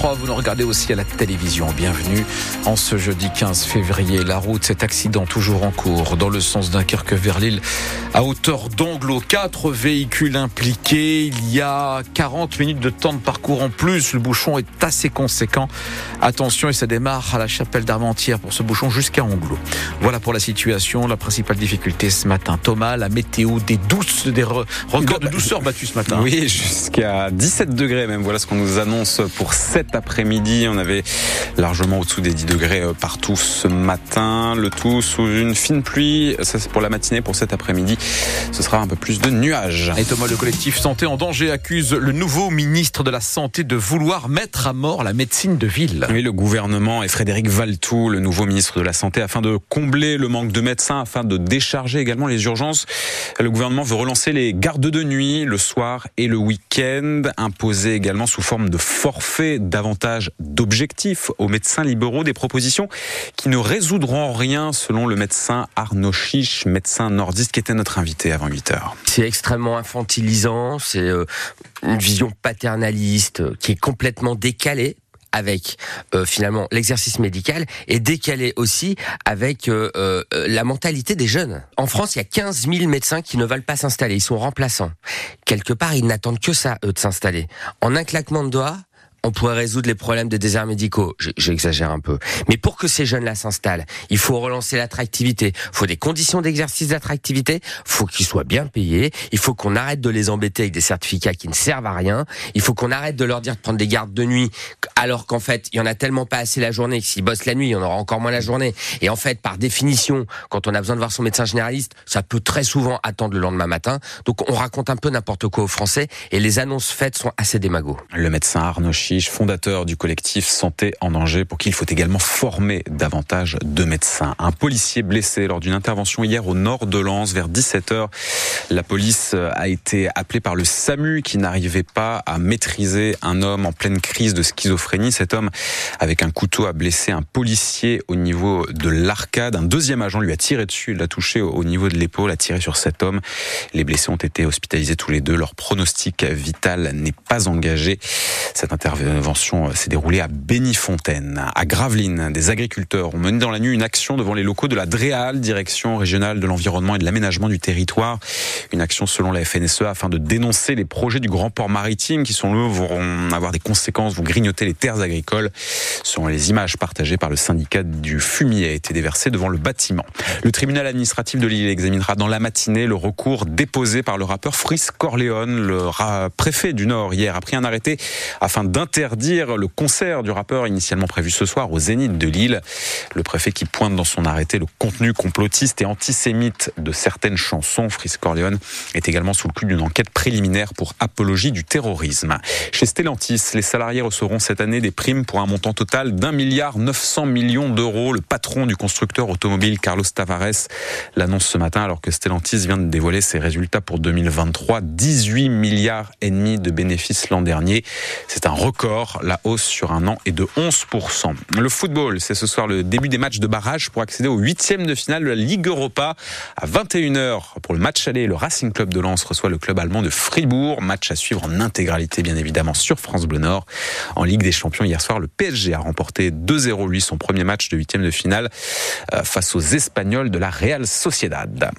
33, vous nous regardez aussi à la télévision. Bienvenue en ce jeudi 15 février. La route, cet accident toujours en cours dans le sens Dunkerque vers Lille à hauteur d'Anglo. Quatre véhicules impliqués. Il y a 40 minutes de temps de parcours en plus. Le bouchon est assez conséquent. Attention et ça démarre à la chapelle d'Armentière pour ce bouchon jusqu'à Anglo. Voilà pour la situation. La principale difficulté ce matin. Thomas, la météo des douces, des records de douceur battus ce matin. Oui, jusqu'à 17 degrés même. Voilà ce qu'on nous annonce pour cet après-midi. On avait largement au-dessous des 10 degrés euh, partout ce matin. Le tout sous une fine pluie. Ça, c'est pour la matinée. Pour cet après-midi, ce sera un peu plus de nuages. Et Thomas, le collectif Santé en danger accuse le nouveau ministre de la Santé de vouloir mettre à mort la médecine de ville. Oui, le gouvernement et Frédéric Valtou, le nouveau ministre de la Santé, afin de combler le manque de médecins, afin de décharger également les urgences. Le gouvernement veut relancer les gardes de nuit le soir et le week-end, imposer également sous forme de forfait davantage d'objectifs aux médecins libéraux, des propositions qui ne résoudront rien selon le médecin Arnaud Chiche, médecin nordiste qui était notre invité avant 8 heures. C'est extrêmement infantilisant, c'est euh, une vision paternaliste qui est complètement décalée avec euh, finalement l'exercice médical et décalé aussi avec euh, la mentalité des jeunes. En France, il y a 15 000 médecins qui ne veulent pas s'installer, ils sont remplaçants. Quelque part, ils n'attendent que ça, eux, de s'installer. En un claquement de doigts, on pourrait résoudre les problèmes de déserts médicaux. J'exagère un peu. Mais pour que ces jeunes-là s'installent, il faut relancer l'attractivité. Il faut des conditions d'exercice d'attractivité. Il faut qu'ils soient bien payés. Il faut qu'on arrête de les embêter avec des certificats qui ne servent à rien. Il faut qu'on arrête de leur dire de prendre des gardes de nuit alors qu'en fait, il y en a tellement pas assez la journée que s'ils bossent la nuit, il y en aura encore moins la journée. Et en fait, par définition, quand on a besoin de voir son médecin généraliste, ça peut très souvent attendre le lendemain matin. Donc on raconte un peu n'importe quoi aux Français et les annonces faites sont assez démagos. Le médecin Arnaud fondateur du collectif Santé en danger, pour qui il faut également former davantage de médecins. Un policier blessé lors d'une intervention hier au nord de Lens vers 17h. La police a été appelée par le SAMU qui n'arrivait pas à maîtriser un homme en pleine crise de schizophrénie. Cet homme, avec un couteau, a blessé un policier au niveau de l'arcade. Un deuxième agent lui a tiré dessus, l'a touché au niveau de l'épaule, a tiré sur cet homme. Les blessés ont été hospitalisés tous les deux. Leur pronostic vital n'est pas engagé. Cette intervention euh, s'est déroulée à Bénifontaine. À Gravelines, des agriculteurs ont mené dans la nuit une action devant les locaux de la DREAL, Direction régionale de l'environnement et de l'aménagement du territoire. Une action selon la FNSEA afin de dénoncer les projets du grand port maritime qui sont eux vont avoir des conséquences, vont grignoter les terres agricoles. Selon les images partagées par le syndicat du fumier a été déversé devant le bâtiment. Le tribunal administratif de Lille examinera dans la matinée le recours déposé par le rappeur Fris Corleone. Le préfet du Nord hier a pris un arrêté afin d'interdire le concert du rappeur initialement prévu ce soir au Zénith de Lille. Le préfet qui pointe dans son arrêté le contenu complotiste et antisémite de certaines chansons. Fris Corleone est également sous le coup d'une enquête préliminaire pour apologie du terrorisme. Chez Stellantis, les salariés recevront cette année des primes pour un montant total d'un milliard 900 millions d'euros. Le patron du constructeur automobile Carlos Tavares l'annonce ce matin alors que Stellantis vient de dévoiler ses résultats pour 2023. 18 milliards et demi de bénéfices l'an dernier. C'est un record la hausse sur un an est de 11%. Le football, c'est ce soir le début des matchs de barrage pour accéder au huitième de finale de la Ligue Europa. À 21h, pour le match aller, le Racing Club de Lens reçoit le club allemand de Fribourg. Match à suivre en intégralité, bien évidemment, sur France Bleu Nord. En Ligue des Champions, hier soir, le PSG a remporté 2-0, lui, son premier match de huitième de finale euh, face aux Espagnols de la Real Sociedad.